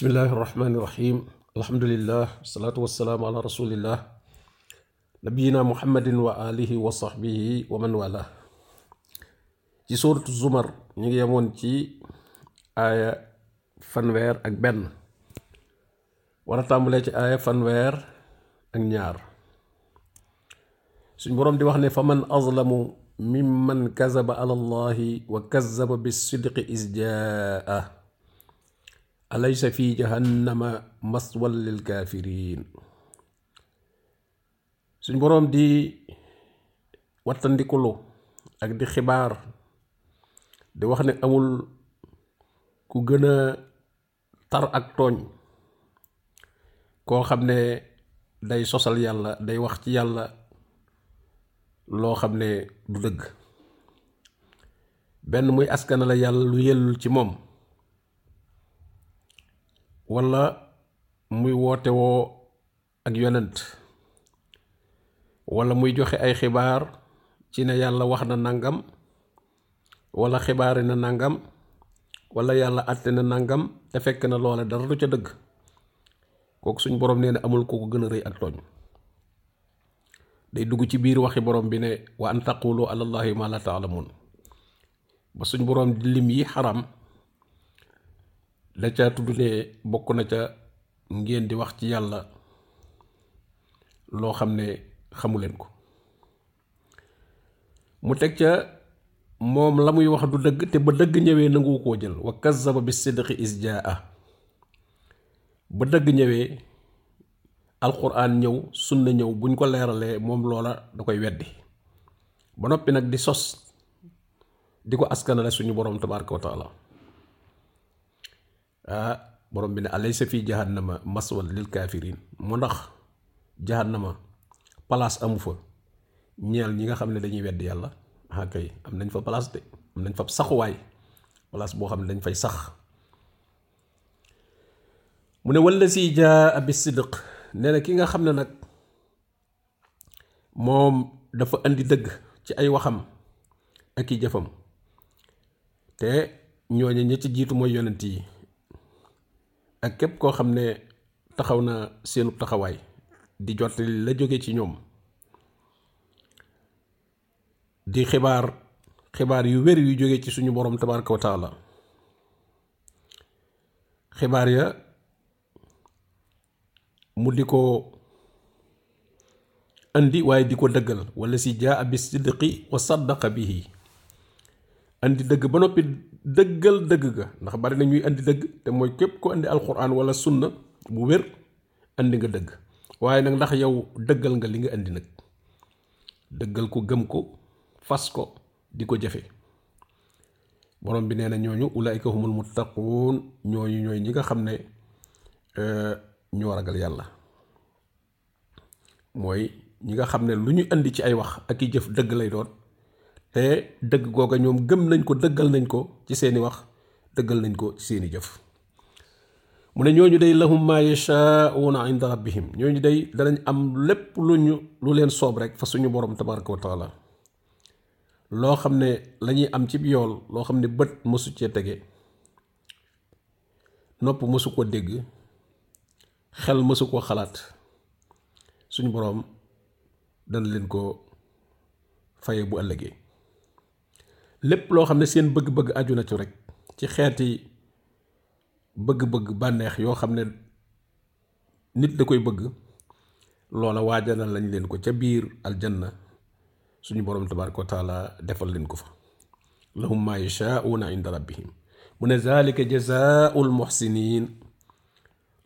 bismillahi irrahmani irrahim alhamdulillah wasalaatu wasalaamu ala rasulillah nabiyina muhammadin wa alihi wa sahbihi wa man wala ci suuratu zumar ñu ngi yemoon ci aaya fanweer ak benn war a tàmbalee ci aaya fanweer ak ñaar suñ boroom di wax ne fa man azlamu mimman kazaba ala allahi wa kazaba bisidqi is jaa lil kaafiriin suñ boroom di wattandikulu ak di xibaar di wax ne amul ku tar ak tooñ koo xam day sosal yàlla day wax ci yàlla loo xam ne du dëgg benn muy askana la lu ci walla muy woote woo ak yonent walla muy joxe ay xibaar ci ne yàlla wax na nangam walla xibaari na nangam walla yàlla àtte na nangam te fekk na loola dara du ca dëgg. Kooku suñ boroom nee na amul kooku gën a rëy ak tooñ. Day dugg ci biir waxi borom bi ne wa an taqulu ala allahi ma la taalamun ba suñ boroom di lim yi xaram da ca tudd ne bokk na ca ngeen di wax ci yàlla loo xam ne xamuleen ko. Mu teg ca moom la muy wax du dëgg te ba dëgg ñëwee nangu koo jël. Wa kazzaba bi sidqi is jaa ba dëgg ñëwee alquran ñëw sunna ñëw buñ ko leeralee moom loola da koy weddi. Ba noppi nag di sos di ko askanale suñu borom tabaraka taala ah borom bi ne alaysa fi jahannama maswal lil kaafiriin mu ndax jahannama palaas amu fa. Ñeel ñi nga xam ne dañuy weddi yàlla. Ah kay am nañ fa palaas de am nañ fa saxuwaay. Palaas boo xam ne dañ fay sax. Mu ne walla si jaa bi sidq nee na ki nga xam ne nag moom dafa indi dëgg ci ay waxam ak i jëfam. Te ñooñu ña ci jiitu mooy yonent ak képp koo xam ne taxaw na seenu taxawaay di jottali la jóge ci ñoom di xibaar xibaar yu wér yu jóge ci suñu boroom tabaraka wa taala xibaar ya mu di ko andi waaye di ko dëggal wala si jaa bi sidqi wa saddaqa bihi andi dëgg ba noppi dëggal dëgg ga. Ndax bari na ñuy andi dëgg te mooy képp ko andi alquran wala sunna bu wér andi nga dëgg. Waaye nag ndax yow dëggal nga li nga andi nag. Dëggal ko gëm ko fas ko di ko jëfe. Borom bi nee na ñooñu ulaayka humul muttaquun ñooñu ñooy ñi nga xam ne ñoo ragal yàlla. Mooy ñi nga xam ne lu ñu indi ci ay wax ak i jëf dëgg lay doon te dëgg googa ñoom gëm nañ ko dëggal nañ ko ci seeni wax dëggal nañ ko ci seeni jëf. Mu ne ñooñu day lahum ma yashaa'una inda rabbihim ñooñu day danañ am lépp lu ñu lu leen soob rek fa suñu borom tabaraka wa taala. Loo xam ne lañuy am ci yool loo xam ne bët mësu cee tege nopp mësu ko dégg xel mësu koo xalaat suñu boroom dana leen ko faye bu ëllëgee lépp loo xam seen bëgg-bëgg aju na ci rek ci xeeti bëgg-bëgg bànneex yoo xam ne nit da koy bëgg loola waajalal lañ leen ko ca biir aljanna. Suñu boroom tabaraka wa taala defal leen ko fa. Lahum ma yashaa'una inda rabbihim. Mu ne zalika jazaa'ul muhsinin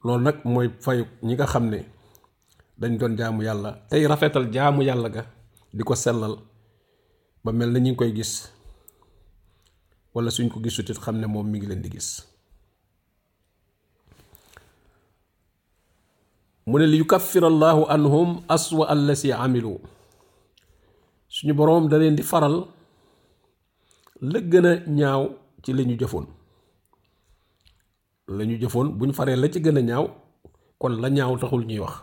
loolu nag mooy fayu ñi nga xam ne dañ doon jaamu yàlla tey rafetal jaamu yàlla ga di ko ba mel na koy gis wala suñ ko gisutit xam ne moom mi ngi leen di gis mu ne li yukaffir allahu anhum aswa allasi amilu suñu boroom da leen di faral la gën a ñaaw ci la ñu jëfoon la ñu jëfoon bu ñu faree la ci gën a ñaaw kon la ñaaw taxul ñuy wax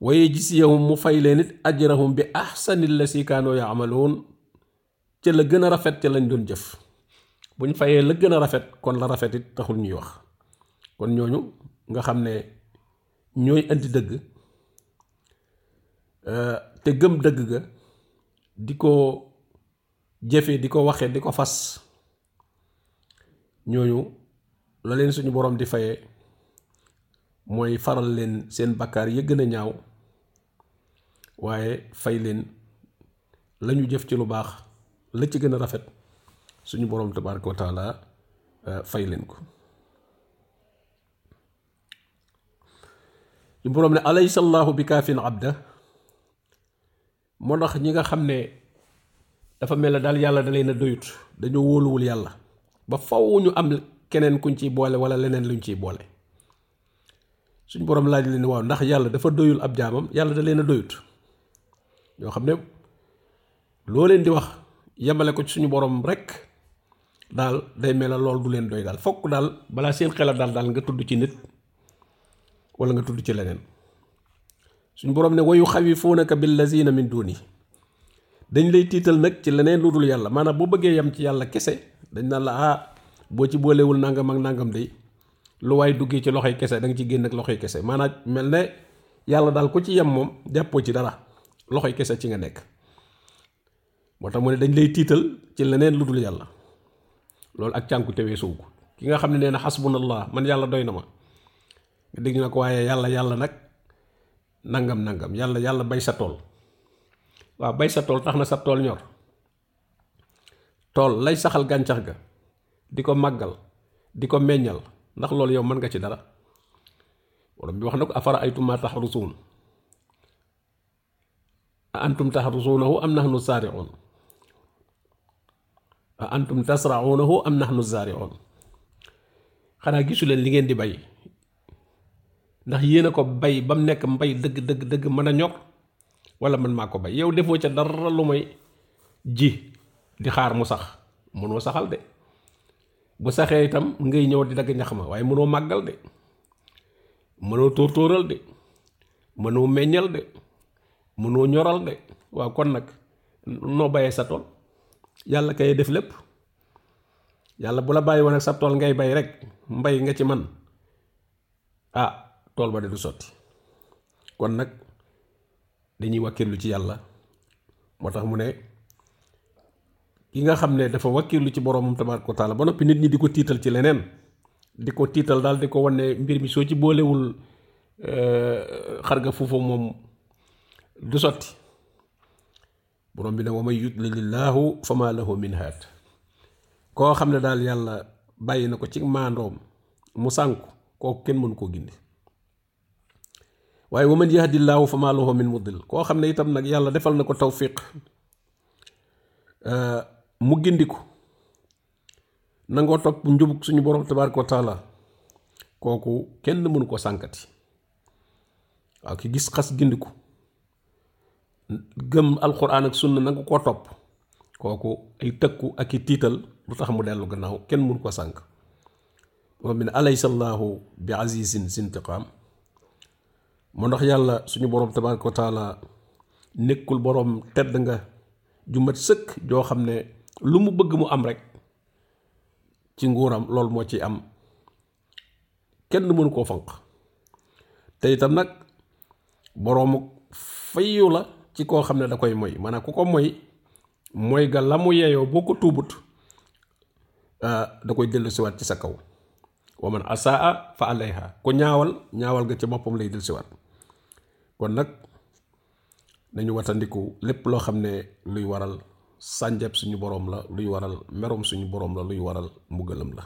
waaye gis mu fay leen it ajrahum bi ahsani la si kaanoo yaamaloon ca la gën a rafet ca lañ doon jëf. Bu ñu fayee la gën a rafet kon la rafet it taxul ñuy wax. Kon ñooñu nga xam ne ñooy indi dëgg te gëm dëgg ga di ko jëfe di ko waxe di ko fas ñooñu la leen suñu borom di faye mooy faral leen seen bakkaar ya gën a ñaaw waaye fay leen lañu jëf ci lu baax la ci gën a rafet suñu borom tabaraka wa taala fay leen ko suñu borom ne alaysa allahu bi kaafin abda moo tax ñi nga xam ne dafa mel ne daal yàlla da leen a doyut dañoo wóoluwul yàlla ba faw ñu am keneen kuñ ciy boole wala leneen luñ ciy boole suñ borom laaj leen waaw ndax yàlla dafa doyul ab jaamam yàlla da leen a doyut ñoo xam ne loo leen di wax yemale ko ci suñu borom rek daal day mel ne loolu du leen doy daal. Fokk daal balaa seen xelal daal daal nga tudd ci nit wala nga tudd ci leneen. Suñu borom ne wayu xawifuunaka billazina min duni dañ lay tiital nag ci leneen lu dul yàlla. Maanaam boo bëggee yem ci yàlla kese dañ naan la ah boo ci boolewul nangam ak nangam de lu waay duggee ci kese da nga ci génn ak kese. Maanaam mel ne yàlla daal ku ci yem moom jàppoo ci dara kese ci nga nekk moo tax mu ne dañ lay tiital ci leneen lu dul yàlla. Loolu ak cànku tewee suw ko. Ki nga xam ne nee na xasbunallah man yàlla doy na ma. Nga dégg na ko waaye yàlla yàlla nag nangam nangam. Yàlla yàlla bay sa tool. Waaw bay sa tool tax na sa tool ñor. Tool lay saxal gàncax ga di ko màggal di ko meññal. Ndax loolu yow mën nga ci dara. Borom bi wax na afara aytum ma antum am nahnu antum tasrauunahu am nahnu zaariuun xanaa gisu leen li ngeen di bay ndax yéen a ko bay ba mu nekk mbay dëgg dëgg dëgg mën a ñor wala man maa bay yow defoo ca dara lu may ji di xaar mu sax mënoo saxal de bu saxee itam ngay ñëw di dagg ñax ma waaye mënoo màggal de mënoo tóor tóoral de mënoo meññal de mënoo ñoral de waaw kon nag noo sa yàlla kay def lépp. yàlla bu la bàyyi woon ak sa tool ngay bay rek mbay nga ci man. ah tool ba de du sotti. kon nag dañuy wakkirlu ci yàlla. moo tax mu ne ki nga xam ne dafa wakkirlu ci boroomam tabaaraka wa taala ba noppi nit ñi di ko tiital ci leneen di ko tiital daal di ko wane mbir mi soo ci boolewul xar nga foofu moom du sotti. Borom bi ne wa man yudlilillaahu fa maa lahu min haad. Koo xam ne daal yàlla bàyyi na ko ci maandoom mu sànku kooku kenn mënu koo gindi. Waaye wa man yahdillaahu fa maa lahu min mudil koo xam ne itam nag yàlla defal na ko tawfiq mu gindiku nangoo topp njubug suñu borom tabaaraka wa kooku kenn mënu ko sànkati. Waaw ki gis xas gindiku gëm alxuraan ak sunna nanga ko topp kooku ay tëkku ak i tiital lu tax mu dellu gannaaw kenn mënu ko sànk moom bi ne alaysa allahu bi azizin sintiqaam moo ndax yàlla suñu borom tabaaraka wa taala nekkul borom tedd nga ju mat sëkk joo xam ne lu mu bëgg mu am rek ci nguuram loolu moo ci am. Kenn mënu fanq te itam nag boroomu fayu ci koo xam ne da koy moy. Maanaam ku ko moy mooy ga la mu yeyoo boo ko tuubut da koy dellusiwaat ci sa kaw. Wa man asaa fa alayha. Ku ñaawal ñaawal ga ci boppam lay dellusiwaat. Kon nag nañu watandiku lépp loo xam ne luy waral sànjab suñu boroom la luy waral merom suñu boroom la luy waral mbugalam la